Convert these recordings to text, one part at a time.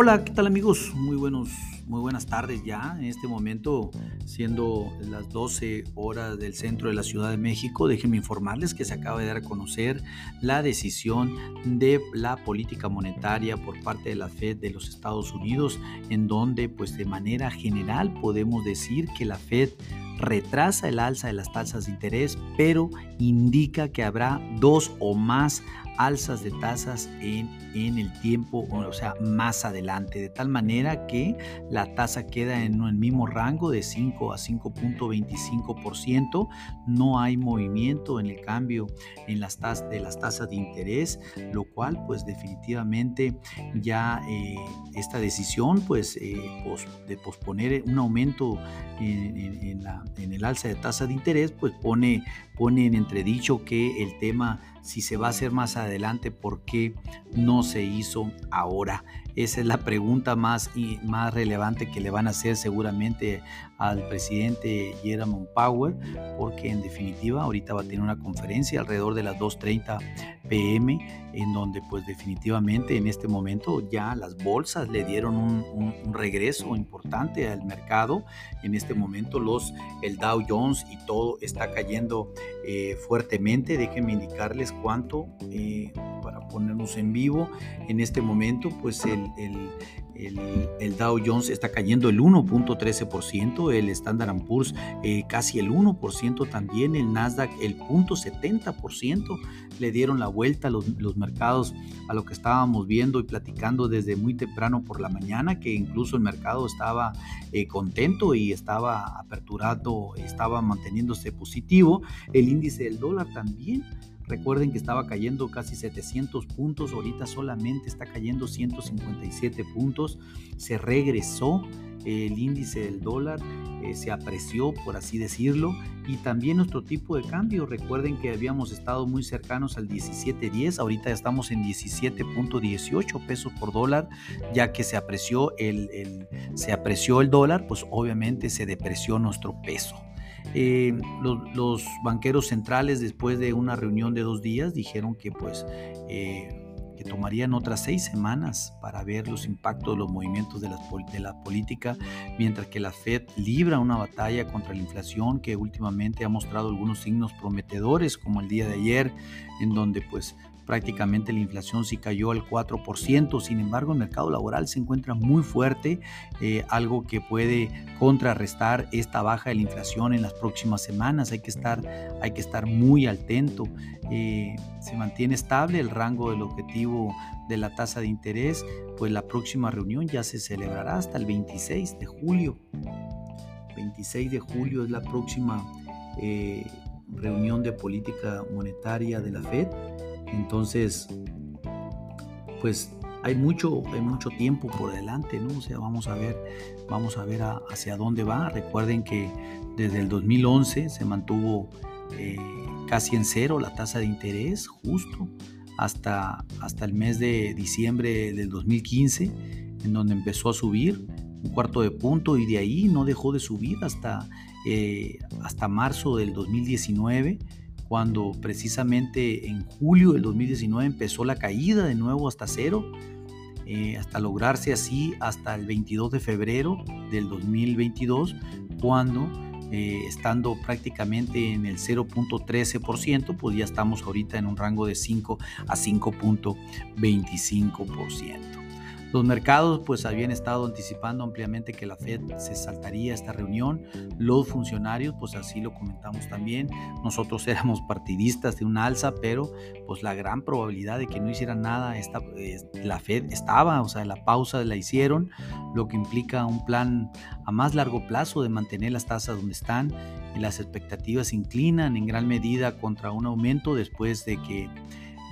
Hola, ¿qué tal amigos? Muy buenos, muy buenas tardes ya. En este momento, siendo las 12 horas del centro de la Ciudad de México, déjenme informarles que se acaba de dar a conocer la decisión de la política monetaria por parte de la Fed de los Estados Unidos, en donde pues de manera general podemos decir que la Fed retrasa el alza de las tasas de interés, pero indica que habrá dos o más alzas de tasas en, en, el tiempo, o sea, más adelante, de tal manera que la tasa queda en el mismo rango de 5 a 5.25%, no hay movimiento en el cambio en las tasas, de las tasas de interés, lo cual pues definitivamente ya eh, esta decisión pues eh, de posponer un aumento en, la, en el alza de tasa de interés pues pone, pone en entredicho que el tema si se va a hacer más adelante, ¿por qué no se hizo ahora? Esa es la pregunta más, y más relevante que le van a hacer seguramente al presidente Jerome Powell, porque en definitiva ahorita va a tener una conferencia alrededor de las 2.30 pm, en donde pues definitivamente en este momento ya las bolsas le dieron un, regreso importante al mercado. En este momento los, el Dow Jones y todo está cayendo eh, fuertemente. Déjenme indicarles cuánto eh, para ponernos en vivo. En este momento pues el, el el, Dow Jones está cayendo el 1.13%, el Standard Poor's eh, casi el 1% también, el Nasdaq el 0.70%. Le dieron la vuelta los, mercados a lo que estábamos viendo y platicando desde muy temprano por la mañana, que incluso el mercado estaba eh, contento y estaba aperturado, estaba manteniéndose positivo. El índice del dólar también Recuerden que estaba cayendo casi 700 puntos, ahorita solamente está cayendo 157 puntos. Se regresó el índice del dólar, eh, se apreció, por así decirlo, y también nuestro tipo de cambio. Recuerden que habíamos estado muy cercanos al 17.10, ahorita estamos en 17.18 pesos por dólar, ya que se apreció el, se apreció el dólar, pues obviamente se depreció nuestro peso. Eh, los, banqueros centrales después de una reunión de dos días dijeron que pues eh, que tomarían otras seis semanas para ver los impactos de los movimientos de la, de la política, mientras que la Fed libra una batalla contra la inflación que últimamente ha mostrado algunos signos prometedores, como el día de ayer, en donde pues prácticamente la inflación sí cayó al 4%, sin embargo el mercado laboral se encuentra muy fuerte, eh, algo que puede contrarrestar esta baja de la inflación en las próximas semanas, hay que estar, hay que estar muy atento, eh, se mantiene estable el rango del objetivo de la tasa de interés, pues la próxima reunión ya se celebrará hasta el 26 de julio. 26 de julio es la próxima eh, reunión de política monetaria de la Fed entonces, pues hay mucho, hay mucho tiempo por delante, ¿no? O sea, vamos a ver, vamos a ver hacia dónde va. Recuerden que desde el 2011 se mantuvo eh, casi en cero la tasa de interés, justo hasta, hasta el mes de diciembre del 2015, en donde empezó a subir un cuarto de punto y de ahí no dejó de subir hasta, eh, hasta marzo del 2019 cuando precisamente en julio del 2019 empezó la caída de nuevo hasta cero, eh, hasta lograrse así hasta el 22 de febrero del 2022, cuando eh, estando prácticamente en el 0.13%, pues ya estamos ahorita en un rango de 5 a 5.25%. Los mercados pues habían estado anticipando ampliamente que la Fed se saltaría esta reunión. Los funcionarios pues así lo comentamos también. Nosotros éramos partidistas de una alza, pero pues la gran probabilidad de que no hicieran nada, esta, la Fed estaba, o sea, la pausa la hicieron, lo que implica un plan a más largo plazo de mantener las tasas donde están. Y las expectativas se inclinan en gran medida contra un aumento después de que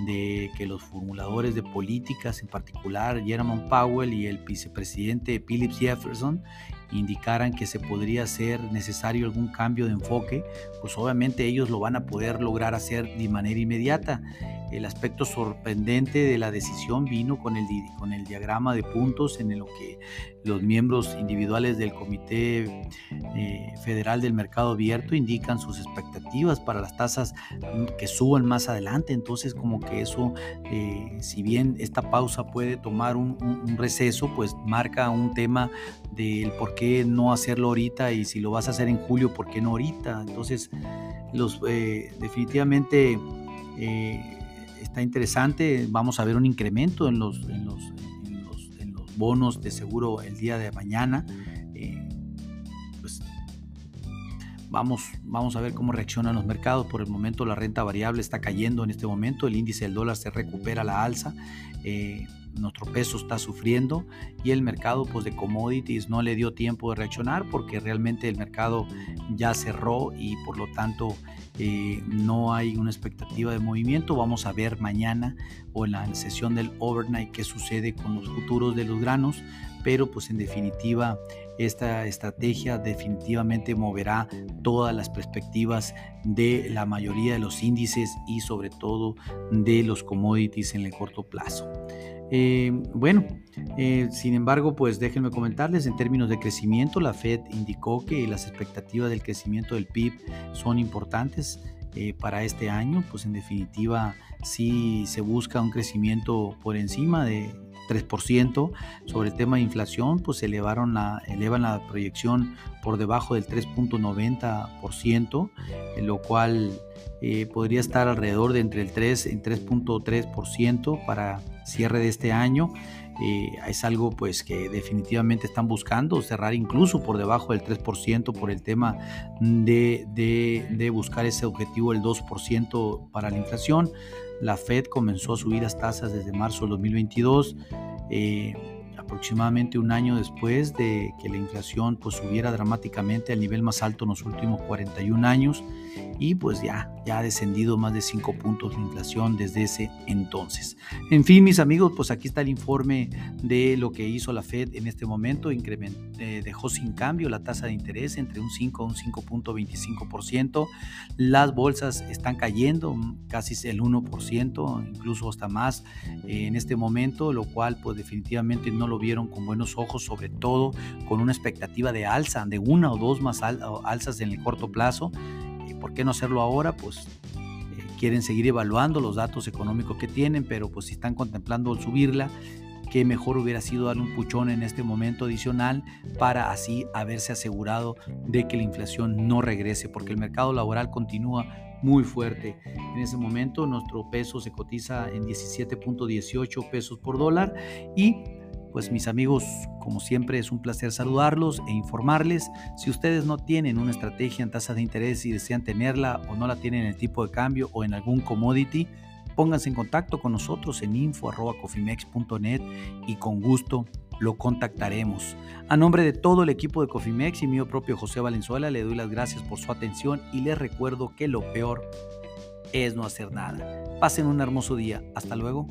de que los formuladores de políticas, en particular Jerome Powell y el vicepresidente Philip Jefferson, indicaran que se podría ser necesario algún cambio de enfoque, pues obviamente ellos lo van a poder lograr hacer de manera inmediata. El aspecto sorprendente de la decisión vino con el, con el diagrama de puntos en lo que los miembros individuales del Comité eh, Federal del Mercado Abierto indican sus expectativas para las tasas que suban más adelante. Entonces, como que eso, eh, si bien esta pausa puede tomar un, receso, pues marca un tema del por qué no hacerlo ahorita y si lo vas a hacer en julio, ¿por qué no ahorita? Entonces, los, eh, definitivamente está interesante. Vamos a ver un incremento en los, en los bonos de seguro el día de mañana. Eh, pues vamos, vamos a ver cómo reaccionan los mercados. Por el momento la renta variable está cayendo en este momento, el índice del dólar se recupera a la alza. Eh, nuestro peso está sufriendo y el mercado pues, de commodities no le dio tiempo de reaccionar porque realmente el mercado ya cerró y por lo tanto eh, no hay una expectativa de movimiento. Vamos a ver mañana o en la sesión del overnight qué sucede con los futuros de los granos, pero pues en definitiva esta estrategia definitivamente moverá todas las perspectivas de la mayoría de los índices y sobre todo de los commodities en el corto plazo. Eh, bueno, eh, sin embargo, pues déjenme comentarles, en términos de crecimiento, la Fed indicó que las expectativas del crecimiento del PIB son importantes eh, para este año, pues en definitiva si se busca un crecimiento por encima de 3%. Sobre el tema de inflación, pues elevaron la, elevan la proyección por debajo del 3.90%, lo cual podría estar alrededor de entre el 3 y 3.3% para cierre de este año. Eh, es algo pues que definitivamente están buscando cerrar incluso por debajo del 3% por el tema de, de, buscar ese objetivo del 2% para la inflación. La Fed comenzó a subir las tasas desde marzo del 2022 aproximadamente un año después de que la inflación pues subiera dramáticamente al nivel más alto en los últimos 41 años y pues ya, ya ha descendido más de 5 puntos la inflación desde ese entonces. En fin, mis amigos, pues aquí está el informe de lo que hizo la Fed en este momento, eh, dejó sin cambio la tasa de interés entre un 5 a un 5.25%, las bolsas están cayendo casi el 1%, incluso hasta más eh, en este momento, lo cual pues definitivamente no lo vieron con buenos ojos, sobre todo con una expectativa de alza, de una o dos más alzas en el corto plazo. ¿Por qué no hacerlo ahora? Pues eh, quieren seguir evaluando los datos económicos que tienen, pero pues si están contemplando subirla, qué mejor hubiera sido darle un puchón en este momento adicional para así haberse asegurado de que la inflación no regrese, porque el mercado laboral continúa muy fuerte. En ese momento nuestro peso se cotiza en 17.18 pesos por dólar y pues mis amigos, como siempre es un placer saludarlos e informarles. Si ustedes no tienen una estrategia en tasa de interés y desean tenerla o no la tienen en el tipo de cambio o en algún commodity, pónganse en contacto con nosotros en info.cofimex.net y con gusto lo contactaremos. A nombre de todo el equipo de Cofimex y mío propio José Valenzuela, le doy las gracias por su atención y les recuerdo que lo peor es no hacer nada. Pasen un hermoso día. Hasta luego.